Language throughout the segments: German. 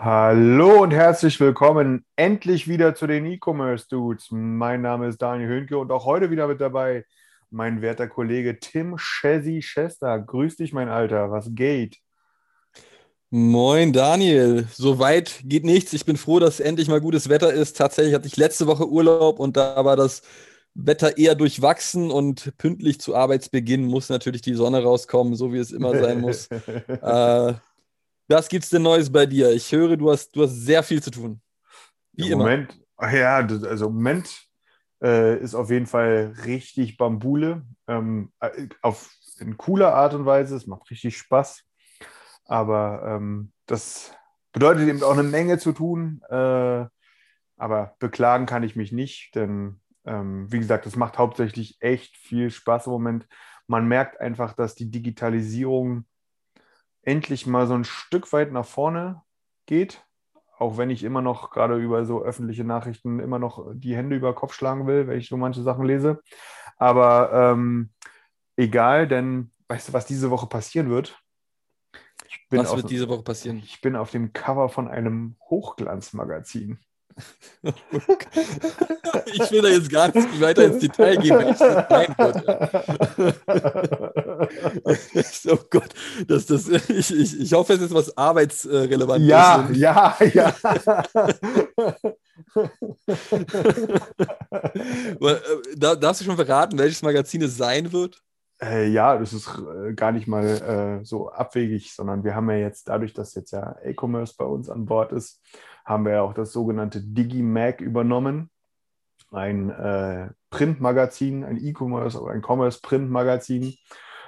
Hallo und herzlich willkommen endlich wieder zu den E-Commerce Dudes. Mein Name ist Daniel Höhnke und auch heute wieder mit dabei mein werter Kollege Tim Chessy Chester. Grüß dich, mein Alter. Was geht? Moin Daniel, soweit geht nichts. Ich bin froh, dass endlich mal gutes Wetter ist. Tatsächlich hatte ich letzte Woche Urlaub und da war das Wetter eher durchwachsen und pünktlich zu Arbeitsbeginn muss natürlich die Sonne rauskommen, so wie es immer sein muss. äh, was gibt's denn Neues bei dir? Ich höre, du hast, du hast sehr viel zu tun. Wie Im immer. Moment, ja, das- also im Moment äh, ist auf jeden Fall richtig Bambule. Ähm, äh, auf in cooler Art und Weise. Es macht richtig Spaß. Aber ähm, das bedeutet eben auch eine Menge zu tun. Äh, aber beklagen kann ich mich nicht, denn ähm, wie gesagt, es macht hauptsächlich echt viel Spaß im Moment. Man merkt einfach, dass die Digitalisierung endlich mal so ein Stück weit nach vorne geht auch wenn ich immer noch gerade über so öffentliche Nachrichten immer noch die Hände über Kopf schlagen will, wenn ich so manche Sachen lese. Aber ähm, egal, denn weißt du, was diese Woche passieren wird? Was auf, wird diese Woche passieren? ich bin auf dem Cover von einem Hochglanzmagazin. Ich will da jetzt gar nicht weiter ins Detail gehen, wenn ich mein Gott. Oh Gott, das, das, ich, ich, ich hoffe, es ist was arbeitsrelevant. ja, ja, ja. Da, darfst du schon verraten, welches Magazin es sein wird? Äh, ja, das ist äh, gar nicht mal äh, so abwegig, sondern wir haben ja jetzt, dadurch, dass jetzt ja E-Commerce bei uns an Bord ist, haben wir ja auch das sogenannte DigiMag übernommen. Ein äh, Printmagazin, ein E-Commerce oder ein Commerce-Printmagazin,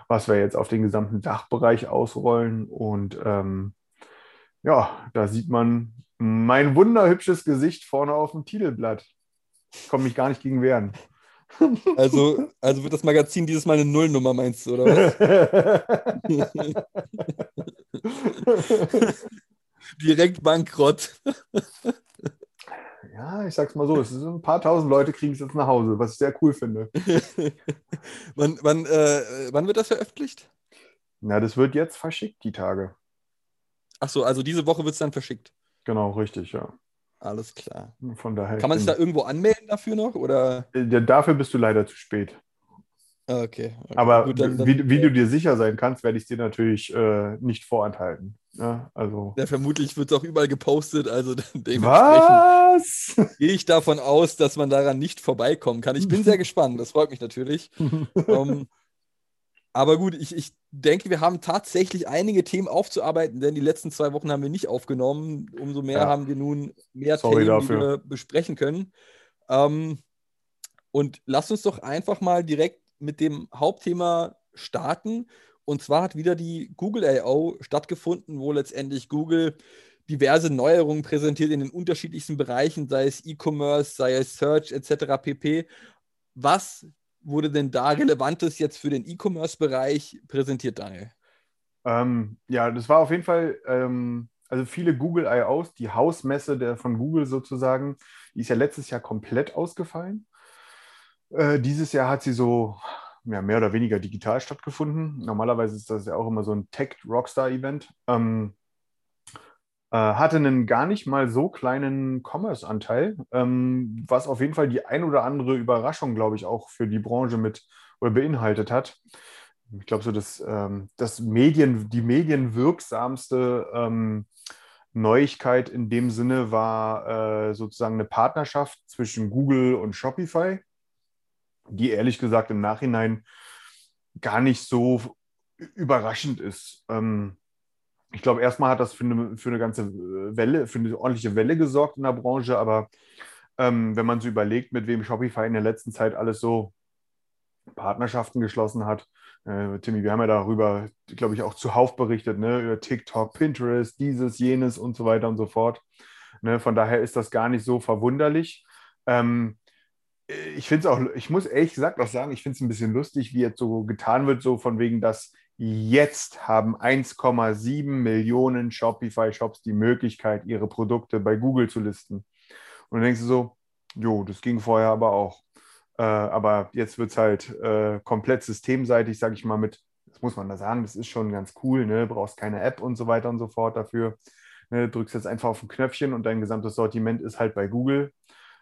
was wir jetzt auf den gesamten Dachbereich ausrollen. Und ähm, ja, da sieht man mein wunderhübsches Gesicht vorne auf dem Titelblatt. Ich komme mich gar nicht gegen wehren. Also, also wird das Magazin dieses Mal eine Nullnummer, meinst du, oder was? Direkt bankrott. Ja, ich sag's mal so, es sind ein paar tausend Leute kriegen es jetzt nach Hause, was ich sehr cool finde. wann, wann, äh, wann wird das veröffentlicht? Na, das wird jetzt verschickt, die Tage. Ach so, also diese Woche wird es dann verschickt. Genau, richtig, ja. Alles klar. Von daher. Kann man sich da irgendwo anmelden dafür noch? Oder? da dafür bist du leider zu spät. Ah, Okay. okay. Aber Gut, dann, dann, wie, wie du dir sicher sein kannst, werde ich dir natürlich äh, nicht vorenthalten. Ja, also. Ja, vermutlich wird es auch überall gepostet, also dementsprechend Was? gehe ich davon aus, dass man daran nicht vorbeikommen kann. Ich bin sehr gespannt, das freut mich natürlich. ähm, aber gut, ich, ich denke, wir haben tatsächlich einige Themen aufzuarbeiten, denn die letzten zwei Wochen haben wir nicht aufgenommen. Umso mehr Ja. haben wir nun mehr Sorry Themen, dafür. die wir besprechen können. Ähm, und lass uns doch einfach mal direkt mit dem Hauptthema starten. Und zwar hat wieder die Google I.O. stattgefunden, wo letztendlich Google diverse Neuerungen präsentiert in den unterschiedlichsten Bereichen, sei es E-Commerce, sei es Search etc. pp. Was wurde denn da Relevantes jetzt für den E-Commerce-Bereich präsentiert, Daniel? Ähm, ja, das war auf jeden Fall, ähm, also viele Google I.O.s, die Hausmesse der, von Google sozusagen, die ist ja letztes Jahr komplett ausgefallen. Äh, dieses Jahr hat sie so ja, mehr oder weniger digital stattgefunden. Normalerweise ist das ja auch immer so ein Tech-Rockstar-Event. Ähm, äh, hatte einen gar nicht mal so kleinen Commerce-Anteil, ähm, was auf jeden Fall die ein oder andere Überraschung, glaube ich, auch für die Branche mit oder beinhaltet hat. Ich glaube, so das, ähm, das Medien, die medienwirksamste ähm, Neuigkeit in dem Sinne war äh, sozusagen eine Partnerschaft zwischen Google und Shopify, die ehrlich gesagt im Nachhinein gar nicht so überraschend ist. Ähm, ich glaube, erstmal hat das für eine, für eine ganze Welle, für eine ordentliche Welle gesorgt in der Branche, aber ähm, wenn man so überlegt, mit wem Shopify in der letzten Zeit alles so Partnerschaften geschlossen hat. Äh, Timmy, wir haben ja darüber, glaube ich, auch zuhauf berichtet, ne? über TikTok, Pinterest, dieses, jenes und so weiter und so fort. Ne? Von daher ist das gar nicht so verwunderlich. Ähm, ich finde es auch, ich muss ehrlich gesagt auch sagen, ich finde es ein bisschen lustig, wie jetzt so getan wird, so von wegen, dass jetzt haben 1,7 Millionen Shopify-Shops die Möglichkeit, ihre Produkte bei Google zu listen. Und dann denkst du so, jo, das ging vorher aber auch. Äh, aber jetzt wird es halt äh, komplett systemseitig, sage ich mal, mit, das muss man da sagen, das ist schon ganz cool, ne? brauchst keine App und so weiter und so fort dafür. Ne? Drückst jetzt einfach auf ein Knöpfchen und dein gesamtes Sortiment ist halt bei Google.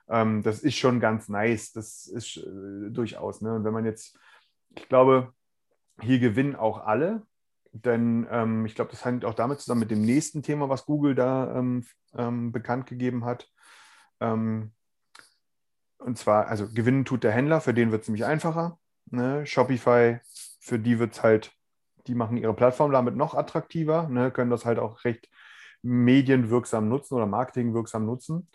Ähm, das ist schon ganz nice, das ist äh, durchaus. Ne? Und wenn man jetzt, ich glaube, hier gewinnen auch alle, denn ähm, ich glaube, das hängt auch damit zusammen mit dem nächsten Thema, was Google da ähm, ähm bekannt gegeben hat. Ähm, und zwar, also gewinnen tut der Händler, für den wird es nämlich einfacher. Ne? Shopify, für die wird es halt, die machen ihre Plattform damit noch attraktiver, ne? können das halt auch recht medienwirksam nutzen oder marketingwirksam nutzen.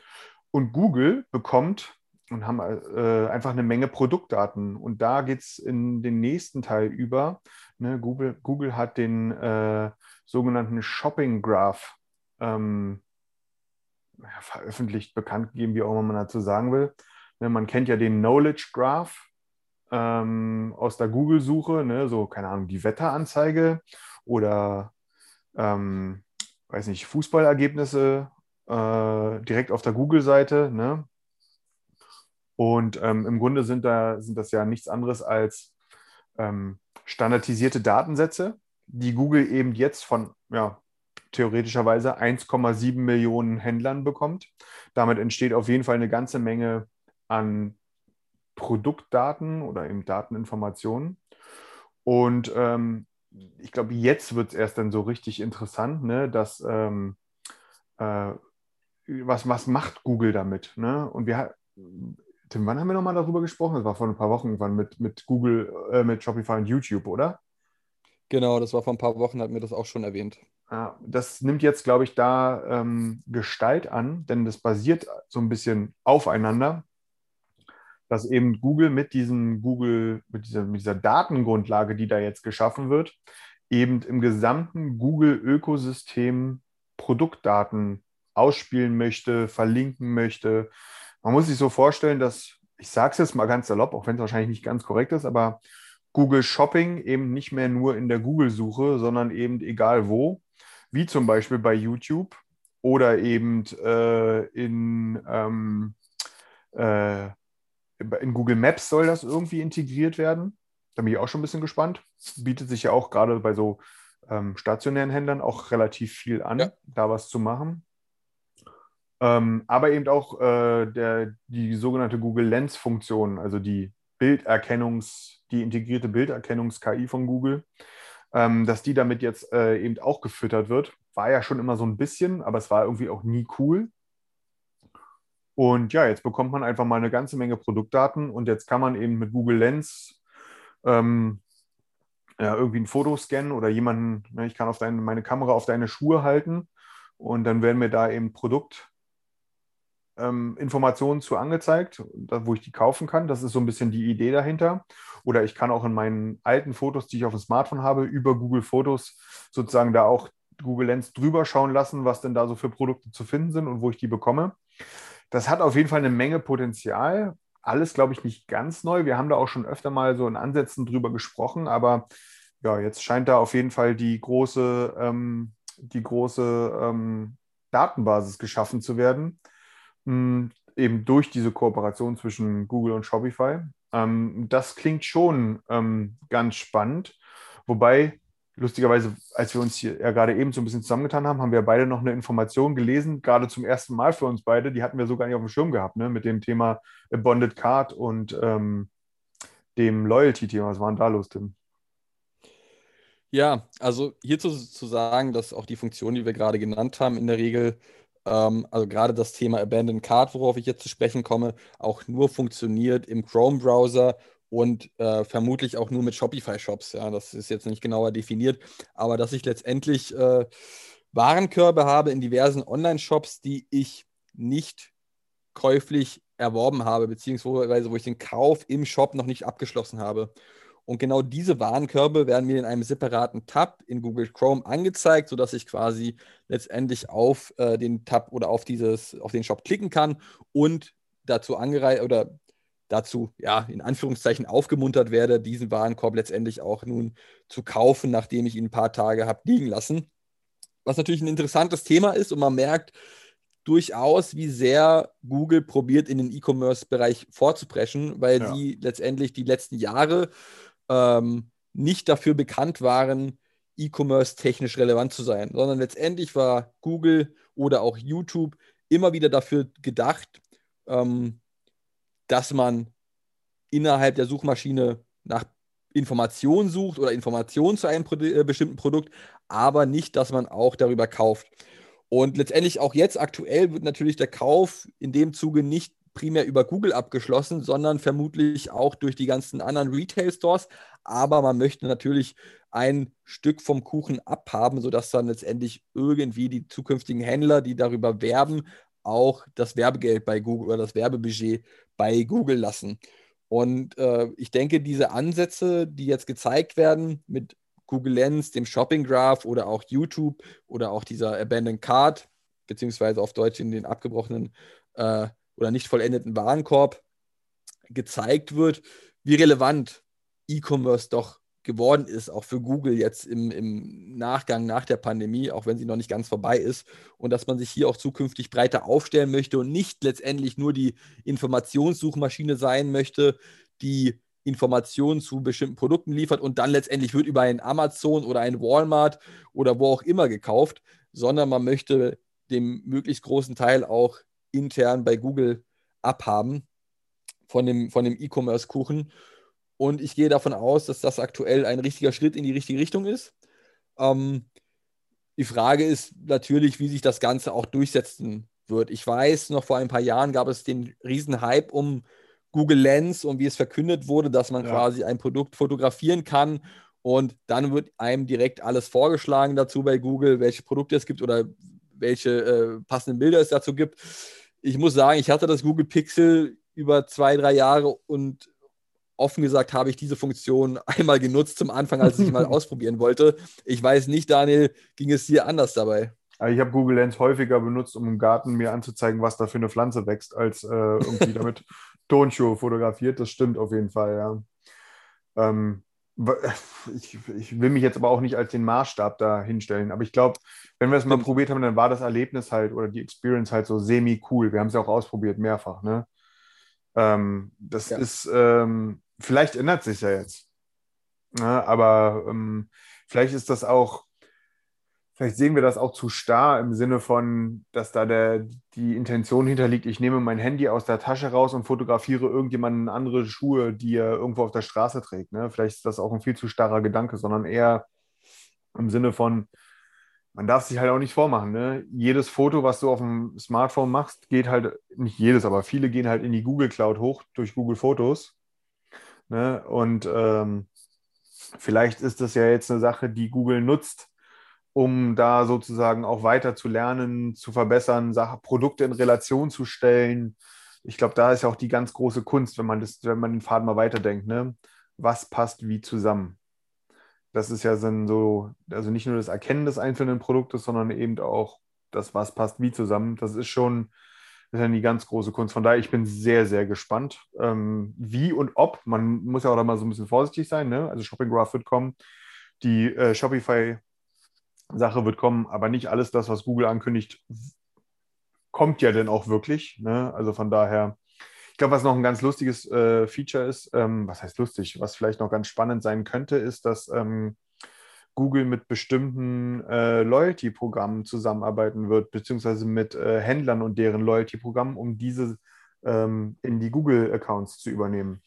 Und Google bekommt und haben äh, einfach eine Menge Produktdaten. Und da geht es in den nächsten Teil über. Ne? Google, Google hat den äh, sogenannten Shopping Graph ähm, ja, veröffentlicht, bekannt gegeben, wie auch immer man dazu sagen will. Ne, man kennt ja den Knowledge Graph ähm, aus der Google-Suche, ne, so, keine Ahnung, die Wetteranzeige oder, ähm, weiß nicht, Fußballergebnisse äh, direkt auf der Google-Seite. Ne? Und ähm, im Grunde sind, da, sind das ja nichts anderes als ähm, standardisierte Datensätze, die Google eben jetzt von ja, theoretischerweise 1,7 Millionen Händlern bekommt. Damit entsteht auf jeden Fall eine ganze Menge an Produktdaten oder eben Dateninformationen. Und ähm, ich glaube, jetzt wird es erst dann so richtig interessant, ne, dass ähm, äh, was, was macht Google damit? Ne? Und wir Tim, wann haben wir nochmal darüber gesprochen? Das war vor ein paar Wochen irgendwann mit, mit Google, äh, mit Shopify und YouTube, oder? Genau, das war vor ein paar Wochen, hat mir das auch schon erwähnt. Ja, das nimmt jetzt, glaube ich, da ähm, Gestalt an, denn das basiert so ein bisschen aufeinander dass eben Google mit diesem Google, mit dieser, mit dieser Datengrundlage, die da jetzt geschaffen wird, eben im gesamten Google-Ökosystem Produktdaten ausspielen möchte, verlinken möchte. Man muss sich so vorstellen, dass, ich sage es jetzt mal ganz salopp, auch wenn es wahrscheinlich nicht ganz korrekt ist, aber Google Shopping eben nicht mehr nur in der Google-Suche, sondern eben egal wo, wie zum Beispiel bei YouTube oder eben äh, in ähm, äh, in Google Maps soll das irgendwie integriert werden. Da bin ich auch schon ein bisschen gespannt. Bietet sich ja auch gerade bei so ähm, stationären Händlern auch relativ viel an, ja. da was zu machen. Ähm, aber eben auch äh, der, die sogenannte Google Lens-Funktion, also die Bilderkennungs-, die integrierte Bilderkennungs-KI von Google, ähm, dass die damit jetzt äh, eben auch gefüttert wird. War ja schon immer so ein bisschen, aber es war irgendwie auch nie cool. Und ja, jetzt bekommt man einfach mal eine ganze Menge Produktdaten und jetzt kann man eben mit Google Lens ähm, ja, irgendwie ein Foto scannen oder jemanden, ne, ich kann auf deine, meine Kamera auf deine Schuhe halten und dann werden mir da eben Produktinformationen ähm, zu angezeigt, wo ich die kaufen kann. Das ist so ein bisschen die Idee dahinter. Oder ich kann auch in meinen alten Fotos, die ich auf dem Smartphone habe, über Google Fotos sozusagen da auch Google Lens drüber schauen lassen, was denn da so für Produkte zu finden sind und wo ich die bekomme. Das hat auf jeden Fall eine Menge Potenzial. Alles, glaube ich, nicht ganz neu. Wir haben da auch schon öfter mal so in Ansätzen drüber gesprochen, aber ja, jetzt scheint da auf jeden Fall die große, ähm, die große ähm, Datenbasis geschaffen zu werden, ähm, eben durch diese Kooperation zwischen Google und Shopify. Ähm, das klingt schon ähm, ganz spannend, wobei lustigerweise, als wir uns hier ja gerade eben so ein bisschen zusammengetan haben, haben wir beide noch eine Information gelesen, gerade zum ersten Mal für uns beide. Die hatten wir so gar nicht auf dem Schirm gehabt, ne? mit dem Thema Bonded Card und ähm, dem Loyalty-Thema. Was war denn da los, Tim? Ja, also hierzu zu sagen, dass auch die Funktion, die wir gerade genannt haben, in der Regel, ähm, also gerade das Thema Abandoned Card, worauf ich jetzt zu sprechen komme, auch nur funktioniert im Chrome-Browser und äh, vermutlich auch nur mit Shopify-Shops. Ja, das ist jetzt nicht genauer definiert, aber dass ich letztendlich äh, Warenkörbe habe in diversen Online-Shops, die ich nicht käuflich erworben habe, beziehungsweise wo ich den Kauf im Shop noch nicht abgeschlossen habe. Und genau diese Warenkörbe werden mir in einem separaten Tab in Google Chrome angezeigt, sodass ich quasi letztendlich auf äh, den Tab oder auf dieses, auf den Shop klicken kann und dazu angereiht oder dazu, ja, in Anführungszeichen aufgemuntert werde, diesen Warenkorb letztendlich auch nun zu kaufen, nachdem ich ihn ein paar Tage habe liegen lassen. Was natürlich ein interessantes Thema ist und man merkt durchaus, wie sehr Google probiert, in den E-Commerce-Bereich vorzupreschen, weil ja. sie letztendlich die letzten Jahre ähm, nicht dafür bekannt waren, E-Commerce technisch relevant zu sein, sondern letztendlich war Google oder auch YouTube immer wieder dafür gedacht, ähm, dass man innerhalb der Suchmaschine nach Informationen sucht oder Informationen zu einem Pro äh, bestimmten Produkt, aber nicht, dass man auch darüber kauft. Und letztendlich auch jetzt aktuell wird natürlich der Kauf in dem Zuge nicht primär über Google abgeschlossen, sondern vermutlich auch durch die ganzen anderen Retail-Stores. Aber man möchte natürlich ein Stück vom Kuchen abhaben, sodass dann letztendlich irgendwie die zukünftigen Händler, die darüber werben, auch das Werbegeld bei Google oder das Werbebudget bei Google lassen. Und äh, ich denke, diese Ansätze, die jetzt gezeigt werden mit Google Lens, dem Shopping Graph oder auch YouTube oder auch dieser Abandoned Card, beziehungsweise auf Deutsch in den abgebrochenen äh, oder nicht vollendeten Warenkorb gezeigt wird, wie relevant E-Commerce doch geworden ist, auch für Google jetzt im, im Nachgang nach der Pandemie, auch wenn sie noch nicht ganz vorbei ist, und dass man sich hier auch zukünftig breiter aufstellen möchte und nicht letztendlich nur die Informationssuchmaschine sein möchte, die Informationen zu bestimmten Produkten liefert und dann letztendlich wird über ein Amazon oder ein Walmart oder wo auch immer gekauft, sondern man möchte dem möglichst großen Teil auch intern bei Google abhaben von dem, von dem E-Commerce-Kuchen. Und ich gehe davon aus, dass das aktuell ein richtiger Schritt in die richtige Richtung ist. Ähm, die Frage ist natürlich, wie sich das Ganze auch durchsetzen wird. Ich weiß, noch vor ein paar Jahren gab es den riesen Hype um Google Lens und wie es verkündet wurde, dass man ja. quasi ein Produkt fotografieren kann und dann wird einem direkt alles vorgeschlagen dazu bei Google, welche Produkte es gibt oder welche äh, passenden Bilder es dazu gibt ich muss sagen, ich hatte das Google Pixel über zwei, drei Jahre und offen gesagt habe ich diese Funktion einmal genutzt zum Anfang, als ich mal ausprobieren wollte. Ich weiß nicht, Daniel, ging es dir anders dabei? Ich habe Google Lens häufiger benutzt, um im Garten mir anzuzeigen, was da für eine Pflanze wächst, als äh, irgendwie damit Tonschuhe fotografiert. Das stimmt auf jeden Fall, ja. Ähm, ich, ich, will mich jetzt aber auch nicht als den Maßstab da hinstellen. Aber ich glaube, wenn wir es mal probiert haben, dann war das Erlebnis halt oder die Experience halt so semi-cool. Wir haben es ja auch ausprobiert, mehrfach. Ne? Ähm, das ja. ist, ähm, vielleicht ändert sich ja jetzt. Ne? Aber ähm, vielleicht ist das auch vielleicht sehen wir das auch zu starr im Sinne von, dass da der, die Intention hinterliegt, ich nehme mein Handy aus der Tasche raus und fotografiere irgendjemanden andere Schuhe, die er irgendwo auf der Straße trägt. Ne? Vielleicht ist das auch ein viel zu starrer Gedanke, sondern eher im Sinne von, man darf sich halt auch nicht vormachen. Ne? Jedes Foto, was du auf dem Smartphone machst, geht halt, nicht jedes, aber viele gehen halt in die Google Cloud hoch durch Google Fotos. Ne? Und ähm, vielleicht ist das ja jetzt eine Sache, die Google nutzt, um da sozusagen auch weiter zu lernen, zu verbessern, Sache, Produkte in Relation zu stellen. Ich glaube, da ist ja auch die ganz große Kunst, wenn man, das, wenn man den Faden mal weiterdenkt. Ne? Was passt wie zusammen? Das ist ja so, also nicht nur das Erkennen des einzelnen Produktes, sondern eben auch das, was passt wie zusammen. Das ist schon das ist ja die ganz große Kunst. Von daher, ich bin sehr, sehr gespannt, ähm, wie und ob. Man muss ja auch da mal so ein bisschen vorsichtig sein. Ne? Also Shopping Graph wird kommen. Die äh, Shopify Sache wird kommen, aber nicht alles das, was Google ankündigt, kommt ja denn auch wirklich. Ne? Also von daher, ich glaube, was noch ein ganz lustiges äh, Feature ist, ähm, was heißt lustig, was vielleicht noch ganz spannend sein könnte, ist, dass ähm, Google mit bestimmten äh, Loyalty-Programmen zusammenarbeiten wird, beziehungsweise mit äh, Händlern und deren Loyalty-Programmen, um diese ähm, in die Google-Accounts zu übernehmen.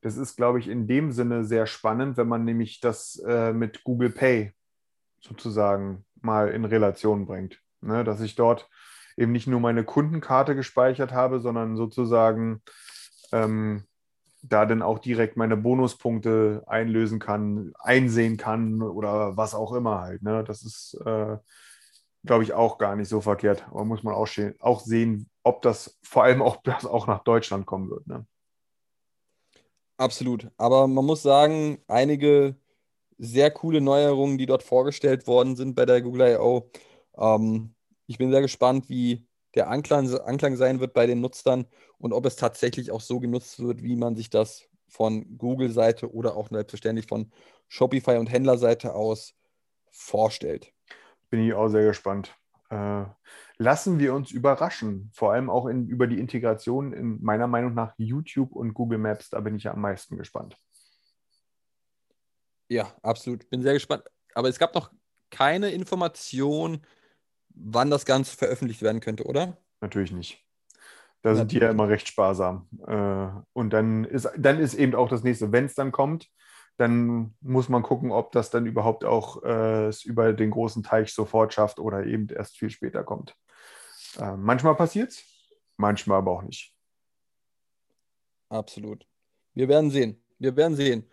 Das ist, glaube ich, in dem Sinne sehr spannend, wenn man nämlich das äh, mit Google Pay sozusagen mal in Relation bringt. Ne? Dass ich dort eben nicht nur meine Kundenkarte gespeichert habe, sondern sozusagen ähm, da dann auch direkt meine Bonuspunkte einlösen kann, einsehen kann oder was auch immer halt. Ne? Das ist, äh, glaube ich, auch gar nicht so verkehrt. Aber muss man auch, auch sehen, ob das vor allem auch, das auch nach Deutschland kommen wird. Ne? Absolut. Aber man muss sagen, einige sehr coole Neuerungen, die dort vorgestellt worden sind bei der Google I.O. Ähm, ich bin sehr gespannt, wie der Anklang, Anklang sein wird bei den Nutzern und ob es tatsächlich auch so genutzt wird, wie man sich das von Google-Seite oder auch selbstverständlich von Shopify und Händlerseite aus vorstellt. Bin ich auch sehr gespannt. Äh, lassen wir uns überraschen, vor allem auch in, über die Integration in meiner Meinung nach YouTube und Google Maps. Da bin ich ja am meisten gespannt. Ja, absolut. Bin sehr gespannt. Aber es gab noch keine Information, wann das Ganze veröffentlicht werden könnte, oder? Natürlich nicht. Da sind die ja immer recht sparsam. Äh, und dann ist, dann ist eben auch das nächste, wenn es dann kommt, dann muss man gucken, ob das dann überhaupt auch äh, es über den großen Teich sofort schafft oder eben erst viel später kommt. Äh, manchmal passiert es, manchmal aber auch nicht. Absolut. Wir werden sehen. Wir werden sehen.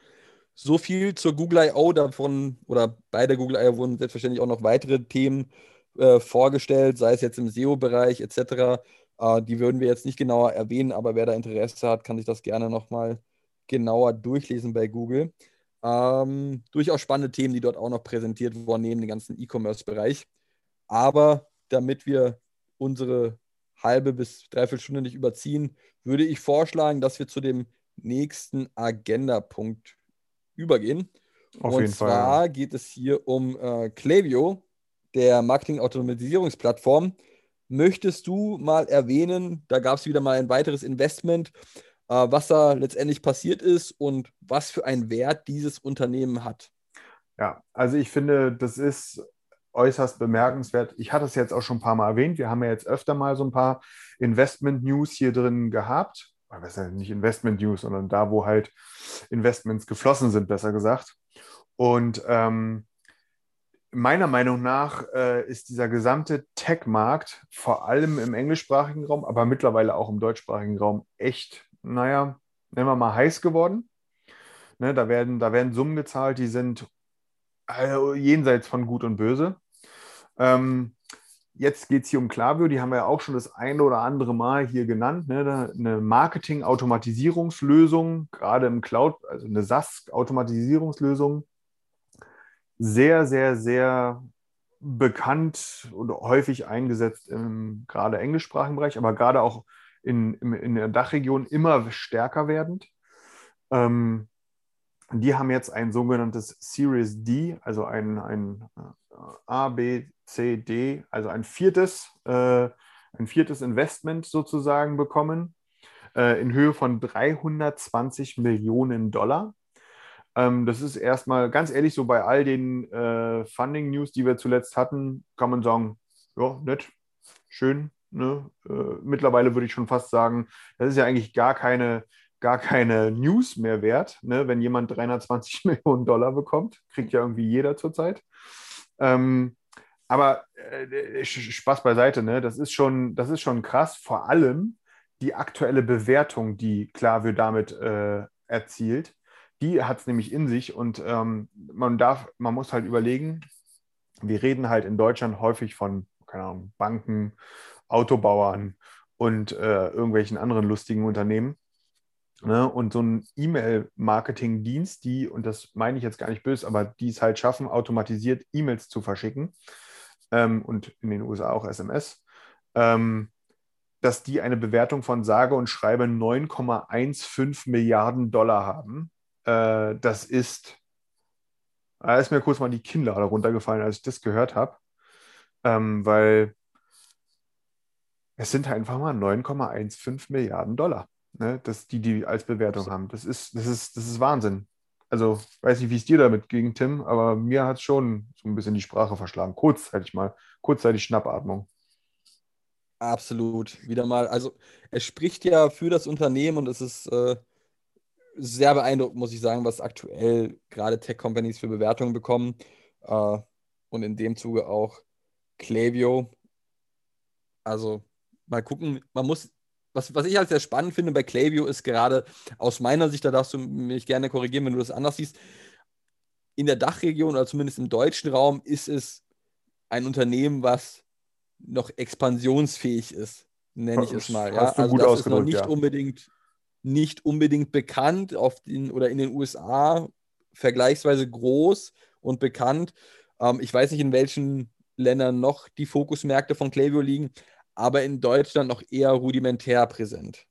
So viel zur Google I.O. davon oder bei der Google I.O. wurden selbstverständlich auch noch weitere Themen äh, vorgestellt, sei es jetzt im SEO-Bereich etc. Äh, die würden wir jetzt nicht genauer erwähnen, aber wer da Interesse hat, kann sich das gerne nochmal genauer durchlesen bei Google. Ähm, durchaus spannende Themen, die dort auch noch präsentiert wurden, neben dem ganzen E-Commerce-Bereich. Aber damit wir unsere halbe bis dreiviertel Stunde nicht überziehen, würde ich vorschlagen, dass wir zu dem nächsten Agenda-Punkt übergehen. Auf Und zwar Fall. geht es hier um äh, Klaviyo, der Marketing-Automatisierungsplattform. Möchtest du mal erwähnen, da gab es wieder mal ein weiteres Investment äh, was da letztendlich passiert ist und was für einen Wert dieses Unternehmen hat. Ja, also ich finde, das ist äußerst bemerkenswert. Ich hatte es jetzt auch schon ein paar Mal erwähnt. Wir haben ja jetzt öfter mal so ein paar Investment-News hier drin gehabt. Ja nicht Investment-News, sondern da, wo halt Investments geflossen sind, besser gesagt. Und ähm, meiner Meinung nach äh, ist dieser gesamte Tech-Markt vor allem im englischsprachigen Raum, aber mittlerweile auch im deutschsprachigen Raum echt naja, nennen wir mal heiß geworden. Ne, da, werden, da werden Summen gezahlt, die sind also jenseits von Gut und Böse. Ähm, jetzt geht es hier um Klaviyo, die haben wir ja auch schon das eine oder andere Mal hier genannt. Ne? Eine Marketing-Automatisierungslösung, gerade im Cloud, also eine SaaS-Automatisierungslösung. Sehr, sehr, sehr bekannt und häufig eingesetzt im gerade englischsprachigen Bereich, aber gerade auch in, in der Dachregion immer stärker werdend. Ähm, die haben jetzt ein sogenanntes Series D, also ein, ein äh, A, B, C, D, also ein viertes, äh, ein viertes Investment sozusagen bekommen äh, in Höhe von 320 Millionen Dollar. Ähm, das ist erstmal ganz ehrlich so bei all den äh, Funding-News, die wir zuletzt hatten, kann man sagen, ja, nett, schön, Ne? Äh, mittlerweile würde ich schon fast sagen, das ist ja eigentlich gar keine, gar keine News mehr wert. Ne? Wenn jemand 320 Millionen Dollar bekommt, kriegt ja irgendwie jeder zurzeit. Ähm, aber äh, Spaß beiseite, ne? das, ist schon, das ist schon krass. Vor allem die aktuelle Bewertung, die Klaviyo damit äh, erzielt, die hat es nämlich in sich und ähm, man darf, man muss halt überlegen, wir reden halt in Deutschland häufig von, keine Ahnung, Banken, Autobauern und äh, irgendwelchen anderen lustigen Unternehmen. Ne? Und so ein E-Mail-Marketing-Dienst, die, und das meine ich jetzt gar nicht böse, aber die es halt schaffen, automatisiert E-Mails zu verschicken ähm, und in den USA auch SMS, ähm, dass die eine Bewertung von sage und schreibe 9,15 Milliarden Dollar haben. Äh, das ist, da ist mir kurz mal die Kinnlade runtergefallen, als ich das gehört habe, ähm, weil es sind einfach mal 9,15 Milliarden Dollar, ne, dass die die als Bewertung haben. Das ist, das ist, das ist Wahnsinn. Also, weiß nicht, wie es dir damit ging, Tim, aber mir hat es schon so ein bisschen die Sprache verschlagen. Kurzzeitig mal, kurzzeitig Schnappatmung. Absolut. Wieder mal, also es spricht ja für das Unternehmen und es ist äh, sehr beeindruckend, muss ich sagen, was aktuell gerade Tech-Companies für Bewertungen bekommen. Äh, und in dem Zuge auch Klaviyo. Also mal gucken, man muss, was, was ich halt sehr spannend finde bei Klaviyo ist gerade aus meiner Sicht, da darfst du mich gerne korrigieren, wenn du das anders siehst, in der Dachregion oder zumindest im deutschen Raum ist es ein Unternehmen, was noch expansionsfähig ist. nenne ich es mal. Ja? Also das ist noch nicht ja. unbedingt, nicht unbedingt bekannt auf den, oder in den USA vergleichsweise groß und bekannt. Ähm, ich weiß nicht, in welchen Ländern noch die Fokusmärkte von Klaviyo liegen, aber in Deutschland noch eher rudimentär präsent.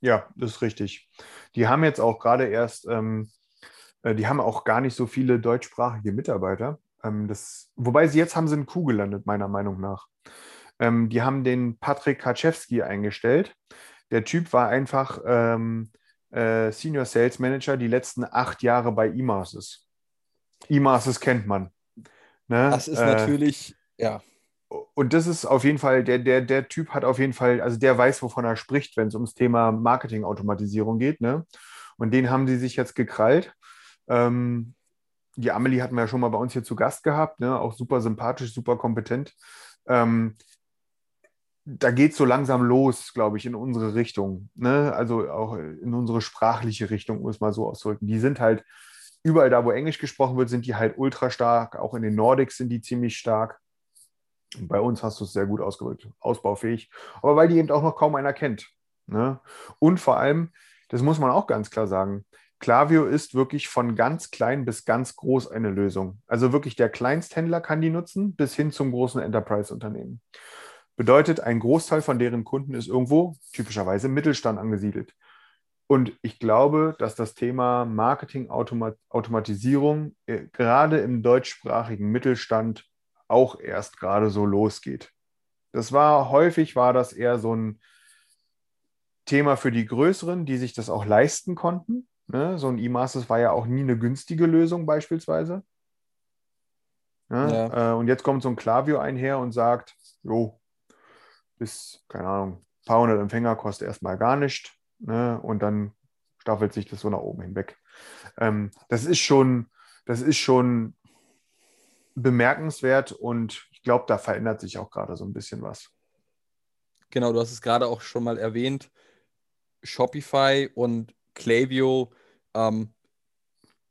Ja, das ist richtig. Die haben jetzt auch gerade erst, ähm, äh, die haben auch gar nicht so viele deutschsprachige Mitarbeiter. Ähm, das, wobei sie jetzt haben sie einen Coup gelandet, meiner Meinung nach. Ähm, die haben den Patrick Kaczewski eingestellt. Der Typ war einfach ähm, äh, Senior Sales Manager die letzten acht Jahre bei eMarses. eMarses kennt man. Ne? Das ist Äh, natürlich, ja, und das ist auf jeden Fall, der, der, der Typ hat auf jeden Fall, also der weiß, wovon er spricht, wenn es ums Thema Marketing-Automatisierung geht. Ne? Und den haben sie sich jetzt gekrallt. Ähm, die Amelie hatten wir ja schon mal bei uns hier zu Gast gehabt, ne? auch super sympathisch, super kompetent. Ähm, da geht es so langsam los, glaube ich, in unsere Richtung. Ne? Also auch in unsere sprachliche Richtung, um es mal so auszudrücken. Die sind halt überall da, wo Englisch gesprochen wird, sind die halt ultra stark. Auch in den Nordics sind die ziemlich stark. Bei uns hast du es sehr gut ausgedrückt, ausbaufähig. Aber weil die eben auch noch kaum einer kennt. Ne? Und vor allem, das muss man auch ganz klar sagen, Klaviyo ist wirklich von ganz klein bis ganz groß eine Lösung. Also wirklich der Kleinsthändler kann die nutzen, bis hin zum großen Enterprise-Unternehmen. Bedeutet, ein Großteil von deren Kunden ist irgendwo typischerweise im Mittelstand angesiedelt. Und ich glaube, dass das Thema Marketing-Automatisierung äh, gerade im deutschsprachigen Mittelstand auch erst gerade so losgeht. Das war häufig war das eher so ein Thema für die Größeren, die sich das auch leisten konnten. Ne? So ein E-Masters war ja auch nie eine günstige Lösung beispielsweise. Ne? Ja. Äh, und jetzt kommt so ein Klaviyo einher und sagt, jo, bis, keine Ahnung, ein paar hundert Empfänger kostet erstmal gar nichts. Ne? Und dann staffelt sich das so nach oben hinweg. Ähm, das ist schon, das ist schon bemerkenswert und ich glaube, da verändert sich auch gerade so ein bisschen was. Genau, du hast es gerade auch schon mal erwähnt. Shopify und Klaviyo. Ähm,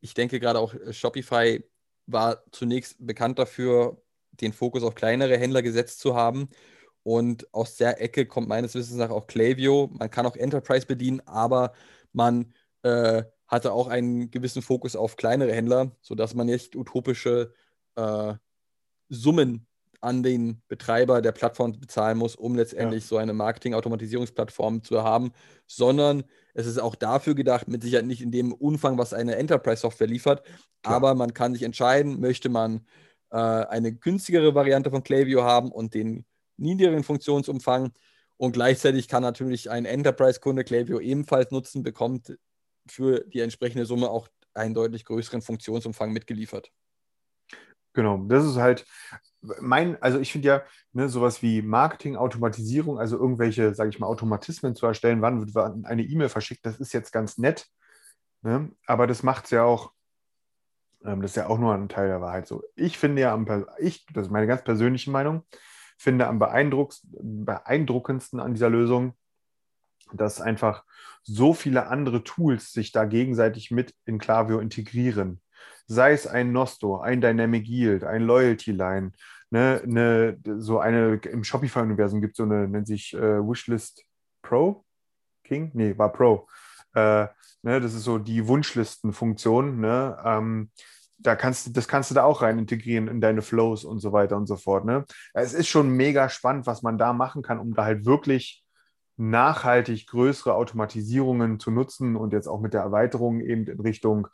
ich denke gerade auch, äh, Shopify war zunächst bekannt dafür, den Fokus auf kleinere Händler gesetzt zu haben. Und aus der Ecke kommt meines Wissens nach auch Klaviyo. Man kann auch Enterprise bedienen, aber man äh, hatte auch einen gewissen Fokus auf kleinere Händler, sodass man nicht utopische äh, Summen an den Betreiber der Plattform bezahlen muss, um letztendlich so eine Marketing-Automatisierungsplattform zu haben, sondern es ist auch dafür gedacht, mit Sicherheit nicht in dem Umfang, was eine Enterprise-Software liefert, aber man kann sich entscheiden, möchte man äh, eine günstigere Variante von Klaviyo haben und den niedrigen Funktionsumfang und gleichzeitig kann natürlich ein Enterprise-Kunde Klaviyo ebenfalls nutzen, bekommt für die entsprechende Summe auch einen deutlich größeren Funktionsumfang mitgeliefert. Genau, das ist halt mein, also ich finde ja, ne, sowas wie Marketing, Automatisierung, also irgendwelche, sage ich mal, Automatismen zu erstellen, wann wird eine E-Mail verschickt, das ist jetzt ganz nett, ne? aber das macht es ja auch, ähm, das ist ja auch nur ein Teil der Wahrheit so. Ich finde ja, am, ich, das ist meine ganz persönliche Meinung, finde am beeindruckendsten an dieser Lösung, dass einfach so viele andere Tools sich da gegenseitig mit in Klaviyo integrieren. Sei es ein Nosto, ein Dynamic Yield, ein Loyalty Line, ne, ne, so eine im Shopify-Universum gibt es so eine, nennt sich äh, Wishlist Pro King? Nee, war Pro. Äh, ne, das ist so die Wunschlistenfunktion. Ne? Ähm, da kannst das kannst du da auch rein integrieren in deine Flows und so weiter und so fort. Ne? Es ist schon mega spannend, was man da machen kann, um da halt wirklich nachhaltig größere Automatisierungen zu nutzen und jetzt auch mit der Erweiterung eben in Richtung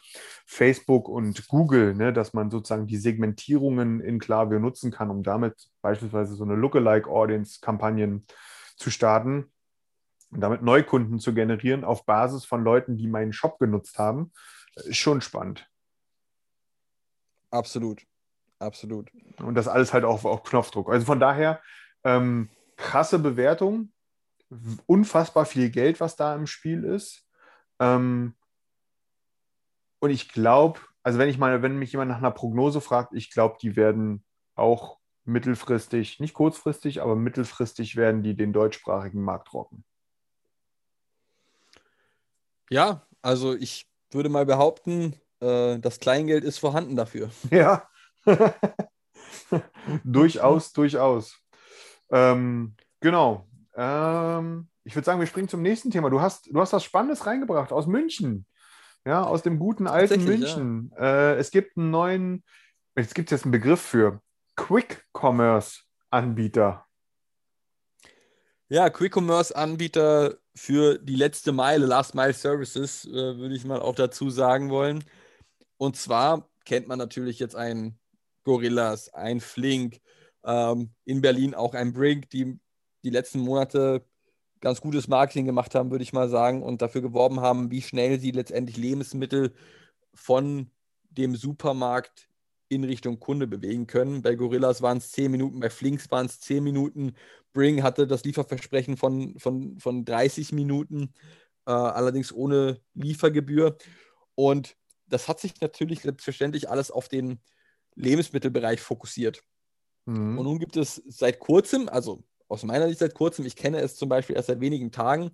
Facebook und Google, ne, dass man sozusagen die Segmentierungen in Klaviyo nutzen kann, um damit beispielsweise so eine Lookalike-Audience-Kampagnen zu starten und damit Neukunden zu generieren auf Basis von Leuten, die meinen Shop genutzt haben, ist schon spannend. Absolut. Absolut. Und das alles halt auch auf Knopfdruck. Also von daher ähm, krasse Bewertung, unfassbar viel Geld, was da im Spiel ist. Ähm, und ich glaube, also wenn ich mal, wenn mich jemand nach einer Prognose fragt, ich glaube, die werden auch mittelfristig, nicht kurzfristig, aber mittelfristig werden die den deutschsprachigen Markt rocken. Ja, also ich würde mal behaupten, äh, das Kleingeld ist vorhanden dafür. Ja. durchaus, durchaus. Ähm, Genau. Ähm, ich würde sagen, wir springen zum nächsten Thema. Du hast, du hast was Spannendes reingebracht aus München. Ja, aus dem guten alten München. Äh, es gibt einen neuen, jetzt gibt es jetzt einen Begriff für Quick-Commerce-Anbieter. Ja, Quick-Commerce-Anbieter für die letzte Meile, Last Mile Services, äh, würde ich mal auch dazu sagen wollen. Und zwar kennt man natürlich jetzt ein Gorillas, ein Flink, ähm, in Berlin auch ein Brink, die die letzten Monate ganz gutes Marketing gemacht haben, würde ich mal sagen, und dafür geworben haben, wie schnell sie letztendlich Lebensmittel von dem Supermarkt in Richtung Kunde bewegen können. Bei Gorillas waren es 10 Minuten, bei Flinks waren es 10 Minuten. Bring hatte das Lieferversprechen von, von, von 30 Minuten, äh, allerdings ohne Liefergebühr. Und das hat sich natürlich selbstverständlich alles auf den Lebensmittelbereich fokussiert. Mhm. Und nun gibt es seit kurzem, also aus meiner Sicht seit kurzem, ich kenne es zum Beispiel erst seit wenigen Tagen,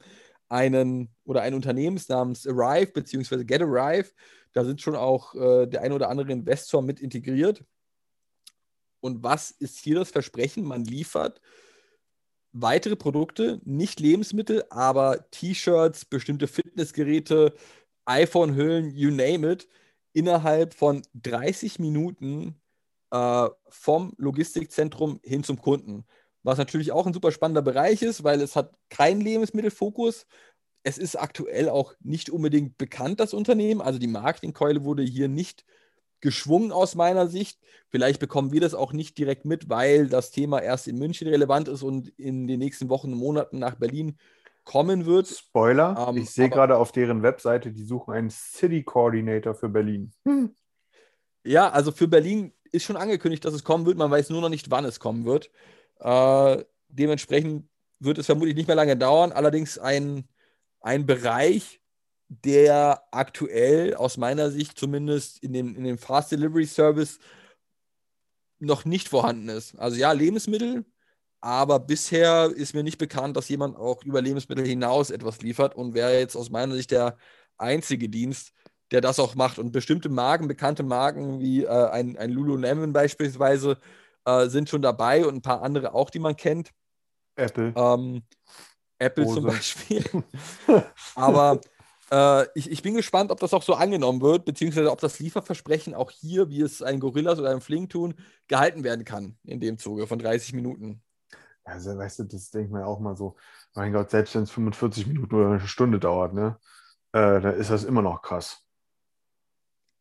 einen oder ein Unternehmen namens Arrive bzw. Get Arrive. Da sind schon auch äh, der ein oder andere Investor mit integriert. Und was ist hier das Versprechen? Man liefert weitere Produkte, nicht Lebensmittel, aber T-Shirts, bestimmte Fitnessgeräte, iPhone-Hüllen, you name it, innerhalb von 30 Minuten äh, vom Logistikzentrum hin zum Kunden. Was natürlich auch ein super spannender Bereich ist, weil es hat keinen Lebensmittelfokus. Es ist aktuell auch nicht unbedingt bekannt, das Unternehmen. Also die Marketingkeule wurde hier nicht geschwungen aus meiner Sicht. Vielleicht bekommen wir das auch nicht direkt mit, weil das Thema erst in München relevant ist und in den nächsten Wochen und Monaten nach Berlin kommen wird. Spoiler, Ähm, ich sehe gerade auf deren Webseite, die suchen einen City Coordinator für Berlin. Hm. Ja, also für Berlin ist schon angekündigt, dass es kommen wird. Man weiß nur noch nicht, wann es kommen wird. Äh, dementsprechend wird es vermutlich nicht mehr lange dauern. Allerdings ein, ein Bereich, der aktuell aus meiner Sicht zumindest in dem, in dem Fast Delivery Service noch nicht vorhanden ist. Also ja, Lebensmittel, aber bisher ist mir nicht bekannt, dass jemand auch über Lebensmittel hinaus etwas liefert und wäre jetzt aus meiner Sicht der einzige Dienst, der das auch macht. Und bestimmte Marken, bekannte Marken wie äh, ein, ein Lululemon beispielsweise, äh, sind schon dabei und ein paar andere auch, die man kennt. Apple. Ähm, Apple zum Hose. Beispiel. Aber äh, ich, ich bin gespannt, ob das auch so angenommen wird, beziehungsweise ob das Lieferversprechen auch hier, wie es ein Gorillas oder ein Flink tun, gehalten werden kann in dem Zuge von 30 Minuten. Also, weißt du, das denkt man ja auch mal so. Mein Gott, selbst wenn es 45 Minuten oder eine Stunde dauert, ne, äh, dann ist das immer noch krass.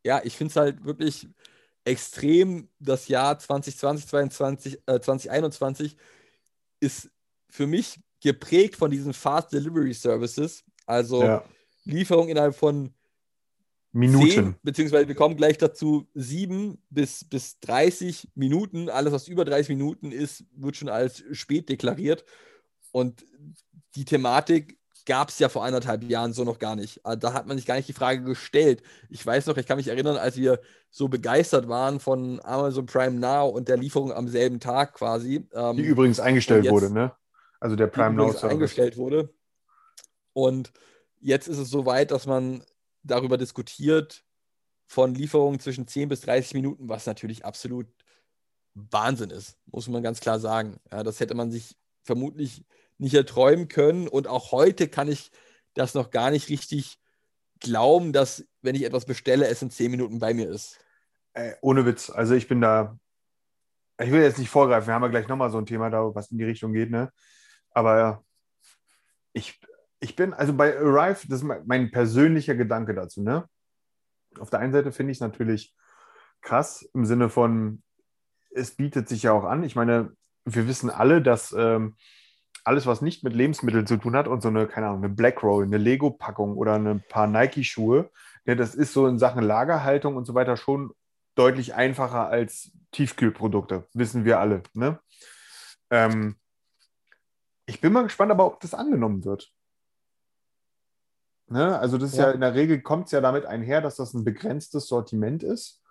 ja, ich finde es halt wirklich extrem, das Jahr 2020, 2022, äh, 2021 ist für mich geprägt von diesen Fast Delivery Services, also Ja. Lieferung innerhalb von Minuten. 10, beziehungsweise wir kommen gleich dazu, 7 bis, bis 30 Minuten. Alles, was über 30 Minuten ist, wird schon als spät deklariert. Und die Thematik gab es ja vor anderthalb Jahren so noch gar nicht. Also Da hat man sich gar nicht die Frage gestellt. Ich weiß noch, ich kann mich erinnern, als wir so begeistert waren von Amazon Prime Now und der Lieferung am selben Tag quasi. ähm, Die übrigens eingestellt jetzt- wurde, ne? Also der Prime Now übrigens Service. eingestellt wurde. Und jetzt ist es so weit, dass man darüber diskutiert, von Lieferungen zwischen 10 bis 30 Minuten, was natürlich absolut Wahnsinn ist, muss man ganz klar sagen. Ja, das hätte man sich vermutlich nicht erträumen können. Und auch heute kann ich das noch gar nicht richtig glauben, dass, wenn ich etwas bestelle, es in 10 Minuten bei mir ist. Äh, ohne Witz. Also ich bin da. Ich will jetzt nicht vorgreifen, wir haben ja gleich nochmal so ein Thema da, was in die Richtung geht, ne? Aber ich, ich bin, also bei Arrive, das ist mein, mein persönlicher Gedanke dazu, ne? Auf der einen Seite finde ich es natürlich krass im Sinne von, es bietet sich ja auch an. Ich meine, wir wissen alle, dass ähm, alles, was nicht mit Lebensmitteln zu tun hat und so eine, keine Ahnung, eine Black Roll, eine Lego-Packung oder ein paar Nike-Schuhe, ne, das ist so in Sachen Lagerhaltung und so weiter schon deutlich einfacher als Tiefkühlprodukte, wissen wir alle. Ne? Ähm, ich bin mal gespannt, aber ob das angenommen wird. Ne? Also das ist ja. Ja. in der Regel kommt es ja damit einher, dass das ein begrenztes Sortiment ist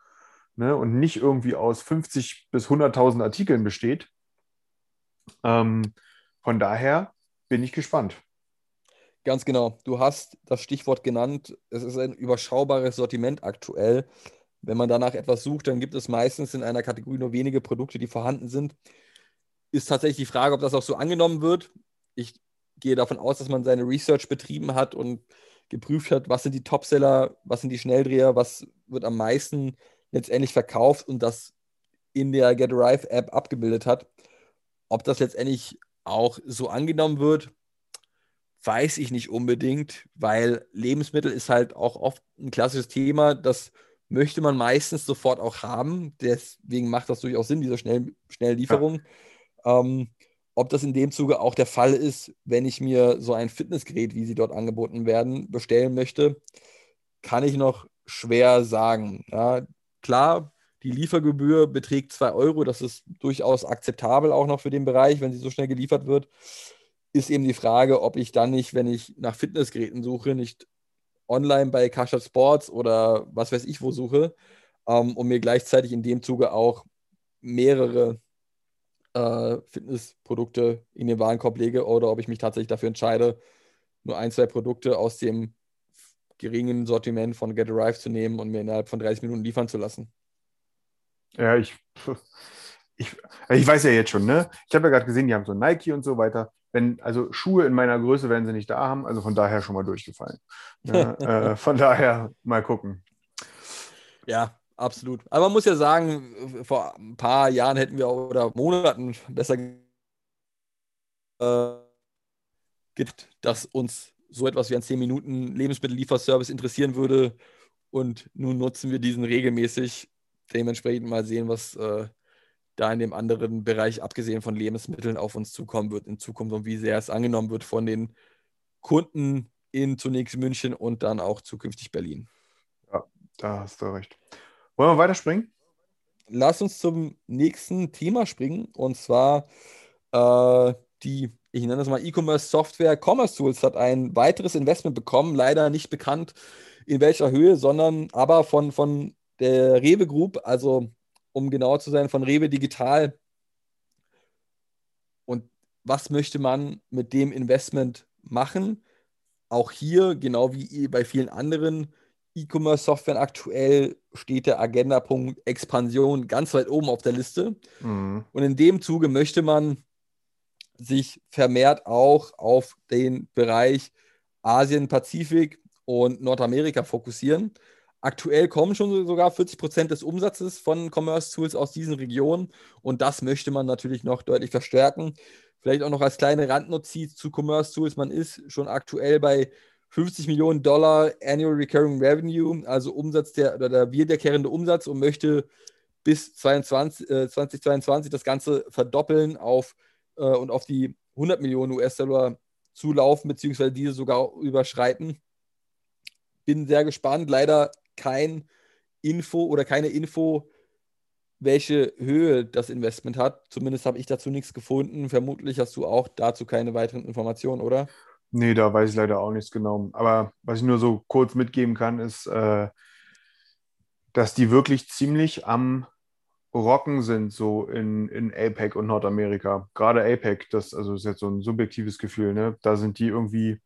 ne? und nicht irgendwie aus 50 bis 100.000 Artikeln besteht. Ähm, von daher bin ich gespannt. Ganz genau. Du hast das Stichwort genannt. Es ist ein überschaubares Sortiment aktuell. Wenn man danach etwas sucht, dann gibt es meistens in einer Kategorie nur wenige Produkte, die vorhanden sind. ist tatsächlich die Frage, ob das auch so angenommen wird. Ich gehe davon aus, dass man seine Research betrieben hat und geprüft hat, was sind die Topseller, was sind die Schnelldreher, was wird am meisten letztendlich verkauft und das in der Get Arrive App abgebildet hat. Ob das letztendlich auch so angenommen wird, weiß ich nicht unbedingt, weil Lebensmittel ist halt auch oft ein klassisches Thema, das möchte man meistens sofort auch haben. Deswegen macht das durchaus Sinn, diese schnell, Schnelllieferung. Ja. Ähm, ob das in dem Zuge auch der Fall ist, wenn ich mir so ein Fitnessgerät, wie sie dort angeboten werden, bestellen möchte, kann ich noch schwer sagen. Ja, klar, die Liefergebühr beträgt 2 Euro, das ist durchaus akzeptabel auch noch für den Bereich, wenn sie so schnell geliefert wird. Ist eben die Frage, ob ich dann nicht, wenn ich nach Fitnessgeräten suche, nicht online bei Kashat Sports oder was weiß ich wo suche ähm, und mir gleichzeitig in dem Zuge auch mehrere äh, Fitnessprodukte in den Warenkorb lege oder ob ich mich tatsächlich dafür entscheide, nur ein, zwei Produkte aus dem geringen Sortiment von Get Arrive zu nehmen und mir innerhalb von 30 Minuten liefern zu lassen. Ja, ich, ich, ich weiß ja jetzt schon, ne? Ich habe ja gerade gesehen, die haben so Nike und so weiter. Wenn, also Schuhe in meiner Größe werden sie nicht da haben, also von daher schon mal durchgefallen. Ja, äh, von daher mal gucken. Ja, Absolut. Aber man muss ja sagen, vor ein paar Jahren hätten wir oder Monaten besser äh, gibt, dass uns so etwas wie ein 10 Minuten Lebensmittellieferservice interessieren würde. Und nun nutzen wir diesen regelmäßig. Dementsprechend mal sehen, was äh, da in dem anderen Bereich, abgesehen von Lebensmitteln, auf uns zukommen wird in Zukunft und wie sehr es angenommen wird von den Kunden in zunächst München und dann auch zukünftig Berlin. Ja, da hast du recht. Wollen wir weiterspringen? Lass uns zum nächsten Thema springen und zwar äh, die, ich nenne das mal E-Commerce Software Commerce Tools hat ein weiteres Investment bekommen, leider nicht bekannt in welcher Höhe, sondern aber von, von der Rewe Group, also um genauer zu sein, von Rewe Digital. Und was möchte man mit dem Investment machen? Auch hier, genau wie bei vielen anderen E-Commerce-Software aktuell steht der Agendapunkt Expansion ganz weit oben auf der Liste. Mhm. Und in dem Zuge möchte man sich vermehrt auch auf den Bereich Asien, Pazifik und Nordamerika fokussieren. Aktuell kommen schon sogar 40 Prozent des Umsatzes von Commerce Tools aus diesen Regionen und das möchte man natürlich noch deutlich verstärken. Vielleicht auch noch als kleine Randnotiz zu Commerce Tools. Man ist schon aktuell bei 50 Millionen Dollar Annual Recurring Revenue, also Umsatz der oder der wiederkehrende Umsatz und möchte bis 22, äh, 2022 das Ganze verdoppeln auf äh, und auf die 100 Millionen US-Dollar zulaufen, beziehungsweise diese sogar überschreiten. Bin sehr gespannt. Leider kein Info oder keine Info, welche Höhe das Investment hat. Zumindest habe ich dazu nichts gefunden. Vermutlich hast du auch dazu keine weiteren Informationen, oder? Nee, da weiß ich leider auch nichts genau. Aber was ich nur so kurz mitgeben kann, ist, äh, dass die wirklich ziemlich am Rocken sind, so in, in APEC und Nordamerika. Gerade APEC, das also ist jetzt so ein subjektives Gefühl, ne? Da sind die irgendwie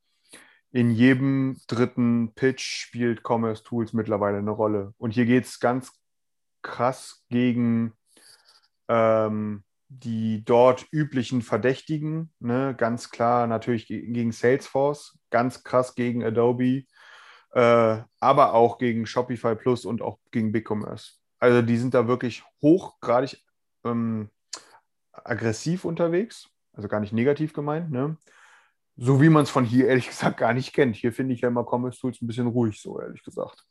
in jedem dritten Pitch spielt Commerce Tools mittlerweile eine Rolle. Und hier geht es ganz krass gegen ähm, die dort üblichen Verdächtigen, ne, ganz klar natürlich gegen Salesforce, ganz krass gegen Adobe, äh, aber auch gegen Shopify Plus und auch gegen BigCommerce. Also die sind da wirklich hochgradig ähm, aggressiv unterwegs, also gar nicht negativ gemeint, ne? So wie man es von hier ehrlich gesagt gar nicht kennt. Hier finde ich ja immer Commerce Tools ein bisschen ruhig, so ehrlich gesagt.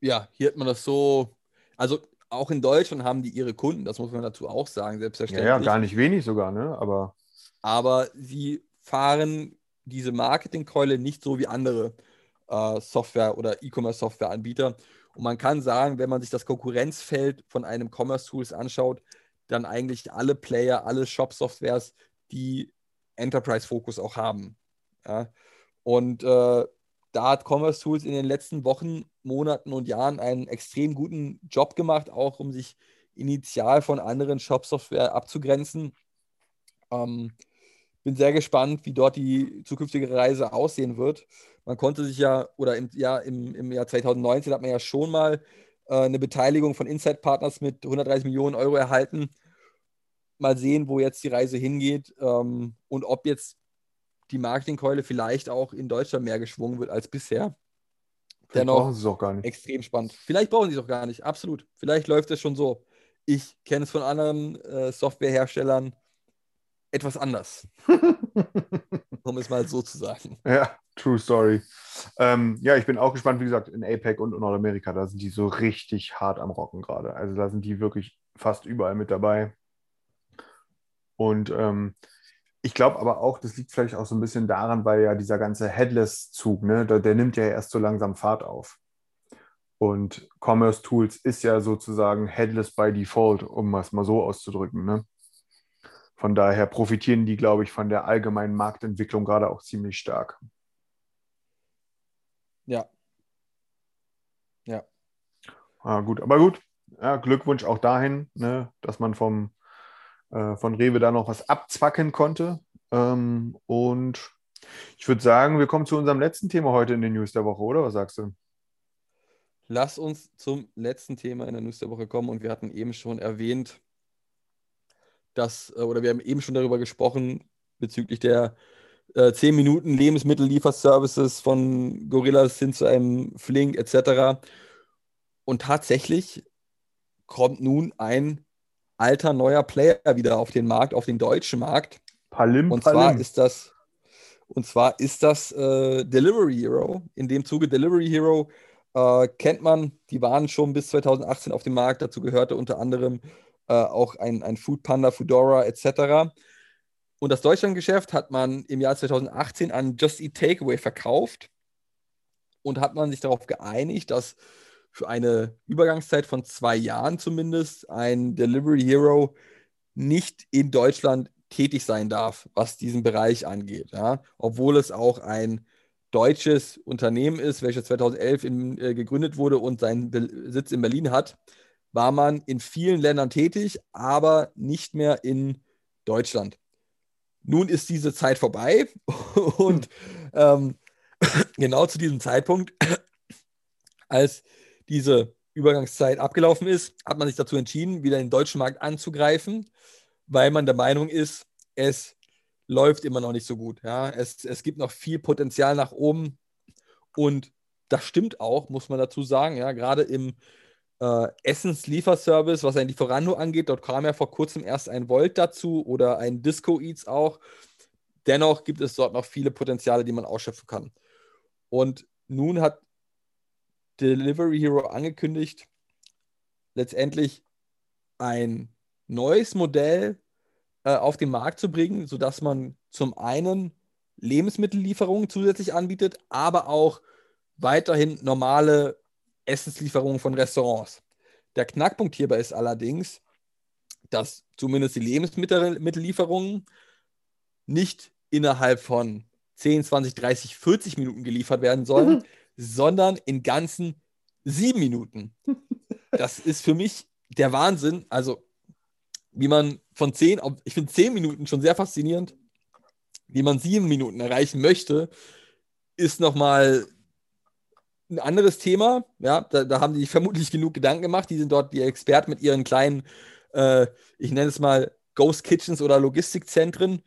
Ja, hier hat man das so, also auch in Deutschland haben die ihre Kunden, das muss man dazu auch sagen, selbstverständlich. Ja, ja gar nicht wenig sogar, ne? Aber. Aber sie fahren diese Marketingkeule nicht so wie andere äh, Software- oder E-Commerce-Software-Anbieter. Und man kann sagen, wenn man sich das Konkurrenzfeld von einem Commerce Tools anschaut, dann eigentlich alle Player, alle Shop-Softwares, die Enterprise-Fokus auch haben. Ja? Und äh, da hat Commerce Tools in den letzten Wochen, Monaten und Jahren einen extrem guten Job gemacht, auch um sich initial von anderen Shop-Software abzugrenzen. Ähm, bin sehr gespannt, wie dort die zukünftige Reise aussehen wird. Man konnte sich ja, oder im Jahr, im, im Jahr 2019 hat man ja schon mal äh, eine Beteiligung von Inside Partners mit 130 Millionen Euro erhalten. Mal sehen, wo jetzt die Reise hingeht ähm, und ob jetzt die Marketingkeule vielleicht auch in Deutschland mehr geschwungen wird als bisher. Vielleicht Dennoch brauchen sie es auch gar nicht. extrem spannend. Vielleicht brauchen sie es auch gar nicht, absolut. Vielleicht läuft es schon so. Ich kenne es von anderen äh, Softwareherstellern etwas anders, um es mal so zu sagen. Ja, true story. Ähm, ja, ich bin auch gespannt, wie gesagt, in APEC und in Nordamerika, da sind die so richtig hart am Rocken gerade. Also da sind die wirklich fast überall mit dabei. Und ähm, ich glaube aber auch, das liegt vielleicht auch so ein bisschen daran, weil ja dieser ganze Headless-Zug, ne, der, der nimmt ja erst so langsam Fahrt auf. Und Commerce Tools ist ja sozusagen Headless by Default, um es mal so auszudrücken. Ne? Von daher profitieren die, glaube ich, von der allgemeinen Marktentwicklung gerade auch ziemlich stark. Ja. Ja. Ah, gut, aber gut. Ja, Glückwunsch auch dahin, ne, dass man vom, äh, von Rewe da noch was abzwacken konnte. Ähm, und ich würde sagen, wir kommen zu unserem letzten Thema heute in den News der Woche, oder? Was sagst du? Lass uns zum letzten Thema in der News der Woche kommen und wir hatten eben schon erwähnt, dass, äh, oder wir haben eben schon darüber gesprochen, bezüglich der äh, 10 Minuten Lebensmittellieferservices von Gorillas hin zu einem Flink etc. Und tatsächlich kommt nun ein alter neuer Player wieder auf den Markt, auf den deutschen Markt. Palim, Und Palim. zwar ist das, und zwar ist das äh, Delivery Hero. In dem Zuge Delivery Hero äh, kennt man, die waren schon bis 2018 auf dem Markt. Dazu gehörte unter anderem äh, auch ein, ein Food Panda, Foodora etc. Und das Deutschlandgeschäft hat man im Jahr 2018 an Just Eat Takeaway verkauft und hat man sich darauf geeinigt, dass für eine Übergangszeit von zwei Jahren zumindest ein Delivery Hero nicht in Deutschland tätig sein darf, was diesen Bereich angeht. Ja? Obwohl es auch ein deutsches Unternehmen ist, welches 2011 in, äh, gegründet wurde und seinen Be Sitz in Berlin hat, war man in vielen Ländern tätig, aber nicht mehr in Deutschland. Nun ist diese Zeit vorbei und ähm, genau zu diesem Zeitpunkt, als diese Übergangszeit abgelaufen ist, hat man sich dazu entschieden, wieder den deutschen Markt anzugreifen, weil man der Meinung ist, es läuft immer noch nicht so gut. Ja? Es, es gibt noch viel Potenzial nach oben und das stimmt auch, muss man dazu sagen. Ja? Gerade im äh, Essenslieferservice, was ein Lieferando angeht, dort kam ja vor kurzem erst ein Volt dazu oder ein Disco Eats auch. Dennoch gibt es dort noch viele Potenziale, die man ausschöpfen kann. Und nun hat Delivery Hero angekündigt, letztendlich ein neues Modell äh, auf den Markt zu bringen, sodass man zum einen Lebensmittellieferungen zusätzlich anbietet, aber auch weiterhin normale Essenslieferungen von Restaurants. Der Knackpunkt hierbei ist allerdings, dass zumindest die Lebensmittellieferungen nicht innerhalb von 10, 20, 30, 40 Minuten geliefert werden sollen, sondern in ganzen sieben Minuten. Das ist für mich der Wahnsinn. Also, wie man von 10 auf, ich finde 10 Minuten schon sehr faszinierend, wie man sieben Minuten erreichen möchte, ist nochmal ein anderes Thema. Ja, da, da, haben die vermutlich genug Gedanken gemacht. Die sind dort die Experten mit ihren kleinen, äh, ich nenne es mal Ghost Kitchens oder Logistikzentren.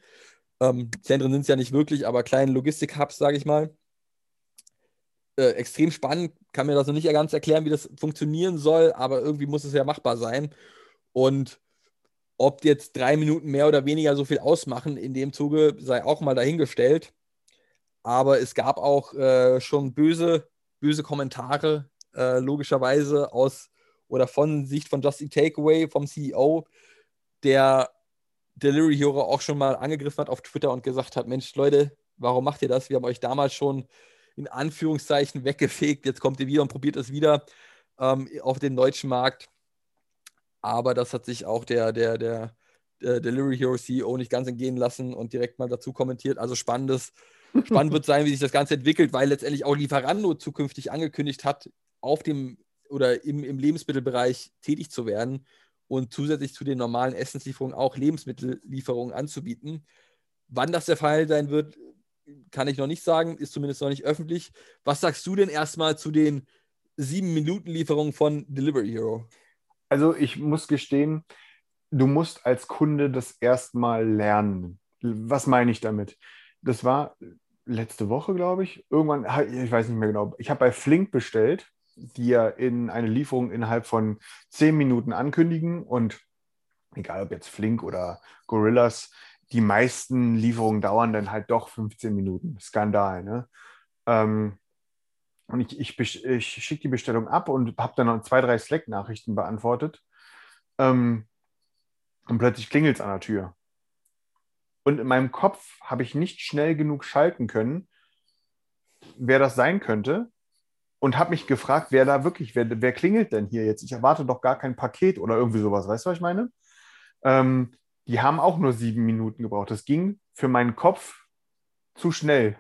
Ähm, Zentren sind es ja nicht wirklich, aber kleinen Logistik-Hubs, sage ich mal. Äh, extrem spannend, kann mir das noch nicht ganz erklären, wie das funktionieren soll, aber irgendwie muss es ja machbar sein. Und ob jetzt drei Minuten mehr oder weniger so viel ausmachen in dem Zuge, sei auch mal dahingestellt. Aber es gab auch äh, schon böse, böse Kommentare, äh, logischerweise aus oder von Sicht von Just Takeaway, vom CEO, der Delivery Hero auch schon mal angegriffen hat auf Twitter und gesagt hat: Mensch, Leute, warum macht ihr das? Wir haben euch damals schon in Anführungszeichen weggefegt. Jetzt kommt ihr wieder und probiert es wieder ähm, auf den deutschen Markt. Aber das hat sich auch der, der, der, der Delivery Hero CEO nicht ganz entgehen lassen und direkt mal dazu kommentiert. Also spannendes, spannend wird sein, wie sich das Ganze entwickelt, weil letztendlich auch Lieferando zukünftig angekündigt hat, auf dem oder im, im Lebensmittelbereich tätig zu werden und zusätzlich zu den normalen Essenslieferungen auch Lebensmittellieferungen anzubieten. Wann das der Fall sein wird, kann ich noch nicht sagen, ist zumindest noch nicht öffentlich. Was sagst du denn erstmal zu den sieben Minuten Lieferungen von Delivery Hero? Also ich muss gestehen, du musst als Kunde das erstmal lernen. Was meine ich damit? Das war letzte Woche, glaube ich. Irgendwann, ich weiß nicht mehr genau. Ich habe bei Flink bestellt, die ja in eine Lieferung innerhalb von zehn Minuten ankündigen und egal ob jetzt Flink oder Gorillas, die meisten Lieferungen dauern dann halt doch 15 Minuten. Skandal, ne? Ähm, und ich, ich, ich schicke die Bestellung ab und habe dann noch zwei, drei Slack-Nachrichten beantwortet. Ähm, und plötzlich klingelt es an der Tür. Und in meinem Kopf habe ich nicht schnell genug schalten können, wer das sein könnte. Und habe mich gefragt, wer da wirklich, wer, wer klingelt denn hier jetzt? Ich erwarte doch gar kein Paket oder irgendwie sowas. Weißt du, was ich meine? Ähm, die haben auch nur sieben Minuten gebraucht. Das ging für meinen Kopf zu schnell.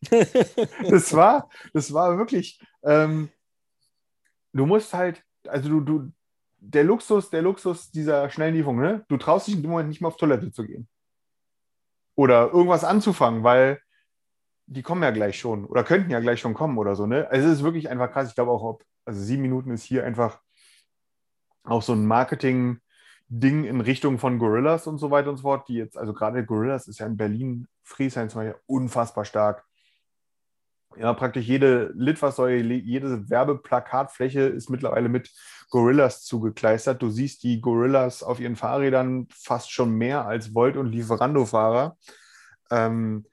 das war, das war wirklich, ähm, du musst halt, also du, du, der Luxus, der Luxus dieser schnellen Lieferung, ne? Du traust dich in dem Moment nicht mehr auf Toilette zu gehen. Oder irgendwas anzufangen, weil die kommen ja gleich schon oder könnten ja gleich schon kommen oder so, ne? Also es ist wirklich einfach krass. Ich glaube auch, ob, also sieben Minuten ist hier einfach auch so ein Marketing- Ding in Richtung von Gorillas und so weiter und so fort, die jetzt, also gerade Gorillas ist ja in Berlin, Friesheim zum Beispiel, unfassbar stark. Ja, praktisch jede Litfaßsäule, jede Werbeplakatfläche ist mittlerweile mit Gorillas zugekleistert. Du siehst die Gorillas auf ihren Fahrrädern fast schon mehr als Volt- und Lieferando-Fahrer. Ähm,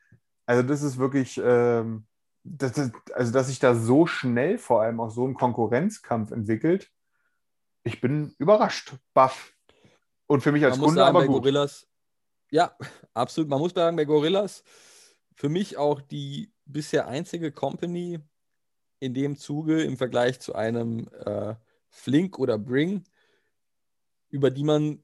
also das ist wirklich, ähm, das ist, also dass sich da so schnell vor allem auch so ein Konkurrenzkampf entwickelt, ich bin überrascht, baff. Und für mich als Man Kunde muss sagen, aber bei gut. Gorillas, ja, absolut. Man muss sagen, bei Gorillas, für mich auch die bisher einzige Company in dem Zuge im Vergleich zu einem äh, Flink oder Bring, über die man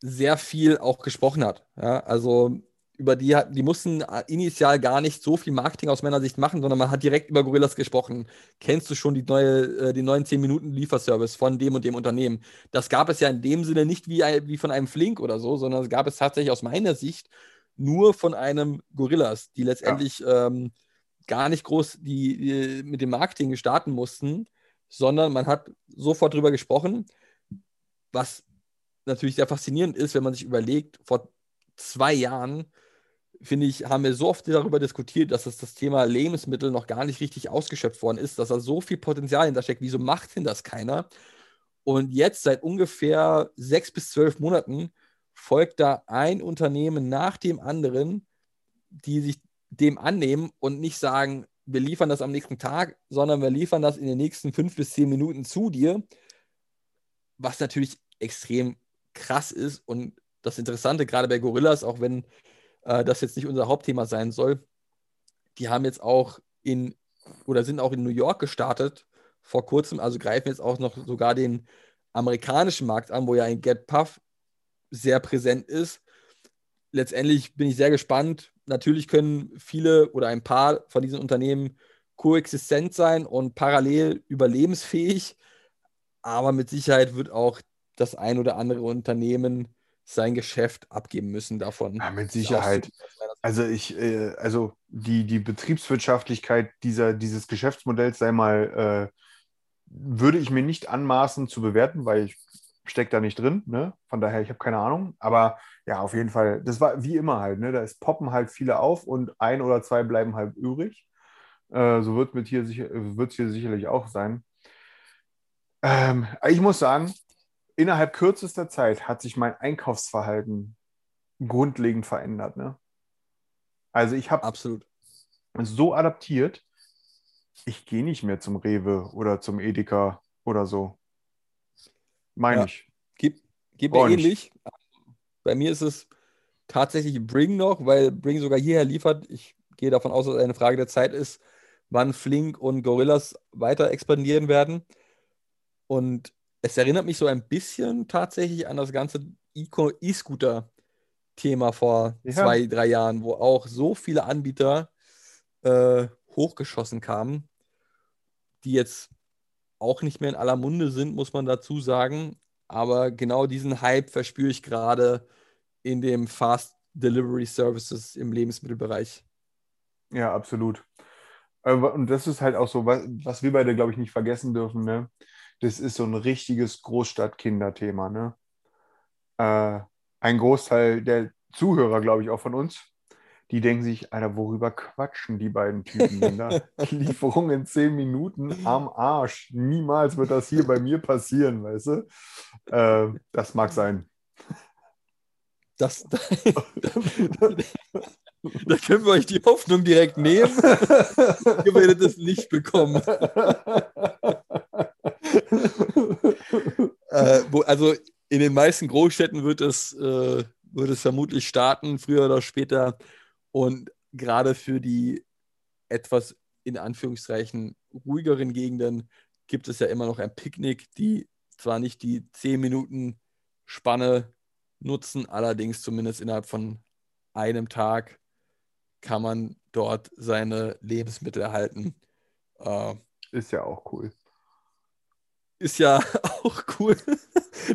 sehr viel auch gesprochen hat. Ja, also über die, die mussten initial gar nicht so viel Marketing aus meiner Sicht machen, sondern man hat direkt über Gorillas gesprochen. Kennst du schon die neue, äh, den neuen 10-Minuten-Lieferservice von dem und dem Unternehmen? Das gab es ja in dem Sinne nicht wie, wie von einem Flink oder so, sondern es gab es tatsächlich aus meiner Sicht nur von einem Gorillas, die letztendlich ähm, gar nicht groß die, die mit dem Marketing starten mussten, sondern man hat sofort drüber gesprochen, was natürlich sehr faszinierend ist, wenn man sich überlegt, vor zwei Jahren, finde ich, haben wir so oft darüber diskutiert, dass das, das Thema Lebensmittel noch gar nicht richtig ausgeschöpft worden ist, dass da so viel Potenzial hintersteckt. Wieso macht denn das keiner? Und jetzt seit ungefähr sechs bis zwölf Monaten folgt da ein Unternehmen nach dem anderen, die sich dem annehmen und nicht sagen, wir liefern das am nächsten Tag, sondern wir liefern das in den nächsten fünf bis zehn Minuten zu dir, was natürlich extrem krass ist und das Interessante gerade bei Gorillas, auch wenn äh, das jetzt nicht unser Hauptthema sein soll, die haben jetzt auch in oder sind auch in New York gestartet vor kurzem, also greifen jetzt auch noch sogar den amerikanischen Markt an, wo ja ein GetPuff sehr präsent ist. Letztendlich bin ich sehr gespannt. Natürlich können viele oder ein paar von diesen Unternehmen koexistent sein und parallel überlebensfähig, aber mit Sicherheit wird auch das ein oder andere Unternehmen sein Geschäft abgeben müssen davon. Ja, mit Sicherheit. Also ich, äh, also die, die Betriebswirtschaftlichkeit dieser, dieses Geschäftsmodells sei mal, äh, würde ich mir nicht anmaßen zu bewerten, weil ich stecke da nicht drin. Ne? Von daher, ich habe keine Ahnung. Aber ja, auf jeden Fall, das war wie immer halt. Ne? Da ist, poppen halt viele auf und ein oder zwei bleiben halt übrig. Äh, so wird es hier, sicher, hier sicherlich auch sein. Ähm, ich muss sagen, innerhalb kürzester Zeit hat sich mein Einkaufsverhalten grundlegend verändert. Ne? Also ich habe Absolut. so adaptiert, ich gehe nicht mehr zum Rewe oder zum Edeka oder so. Meine Ja. ich. Geht mir ähnlich. Bei mir ist es tatsächlich Bring noch, weil Bring sogar hierher liefert. Ich gehe davon aus, dass es eine Frage der Zeit ist, wann Flink und Gorillas weiter expandieren werden. Und es erinnert mich so ein bisschen tatsächlich an das ganze E-Scooter-Thema vor Ja. zwei, drei Jahren, wo auch so viele Anbieter äh, hochgeschossen kamen, die jetzt auch nicht mehr in aller Munde sind, muss man dazu sagen. Aber genau diesen Hype verspüre ich gerade in dem Fast Delivery Services im Lebensmittelbereich. Ja, absolut. Aber, und das ist halt auch so, was, was wir beide, glaube ich, nicht vergessen dürfen. Ne? Das ist so ein richtiges Großstadt-Kinderthema. Ne? äh, ein Großteil der Zuhörer, glaube ich, auch von uns, die denken sich, Alter, worüber quatschen die beiden Typen denn da? Lieferung in zehn Minuten am Arsch. Niemals wird das hier bei mir passieren, weißt du? Äh, das mag sein. Das, da, da können wir euch die Hoffnung direkt nehmen. Ihr werdet es nicht bekommen. äh, wo, also in den meisten Großstädten wird es, äh, wird es vermutlich starten, früher oder später. Und gerade für die etwas in Anführungszeichen ruhigeren Gegenden gibt es ja immer noch ein Picknick, die zwar nicht die 10 Minuten Spanne nutzen, allerdings zumindest innerhalb von einem Tag kann man dort seine Lebensmittel erhalten. Äh, Ist ja auch cool. Ist ja auch cool.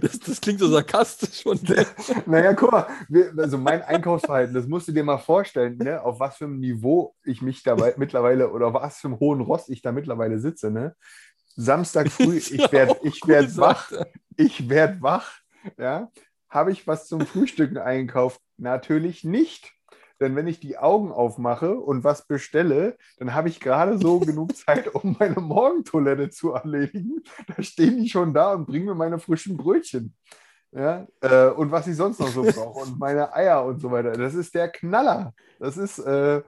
Das, das klingt so sarkastisch dir. Naja, guck mal, wir, also mein Einkaufsverhalten, das musst du dir mal vorstellen, ne, auf was für einem Niveau ich mich dabei mittlerweile oder auf was für einem hohen Ross ich da mittlerweile sitze. Ne? Samstag früh, Ist ich werde ich cool, werd wach, ich werde wach, ja. Habe ich was zum Frühstücken eingekauft? Natürlich nicht. Denn wenn ich die Augen aufmache und was bestelle, dann habe ich gerade so genug Zeit, um meine Morgentoilette zu erledigen. Da stehen die schon da und bringen mir meine frischen Brötchen. Ja, äh, und was ich sonst noch so brauche und meine Eier und so weiter. Das ist der Knaller. Das ist, äh,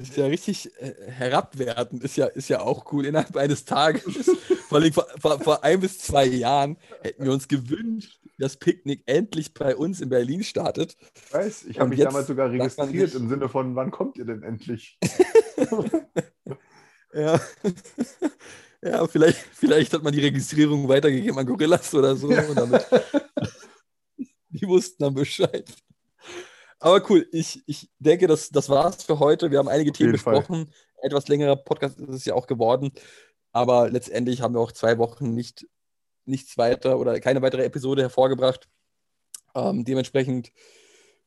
Ist ja richtig äh, herabwertend, ist ja, ist ja auch cool innerhalb eines Tages. Vor, allem vor, vor, vor ein bis zwei Jahren hätten wir uns gewünscht, dass Picknick endlich bei uns in Berlin startet. ich weiß, ich habe mich damals sogar registriert im Sinne von, wann kommt ihr denn endlich? Ja. Ja, vielleicht, vielleicht hat man die Registrierung weitergegeben an Gorillas oder so. Damit, die wussten dann Bescheid. Aber cool, ich, ich denke, das, das war's für heute. Wir haben einige Themen jeden Fall. besprochen. Etwas längerer Podcast ist es ja auch geworden. Aber letztendlich haben wir auch zwei Wochen nicht, nichts weiter oder keine weitere Episode hervorgebracht. Ähm, dementsprechend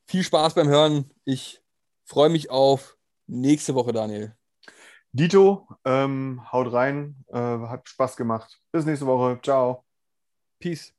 viel Spaß beim Hören. Ich freue mich auf nächste Woche, Daniel. Dito, ähm, haut rein, äh, hat Spaß gemacht. Bis nächste Woche. Ciao. Peace.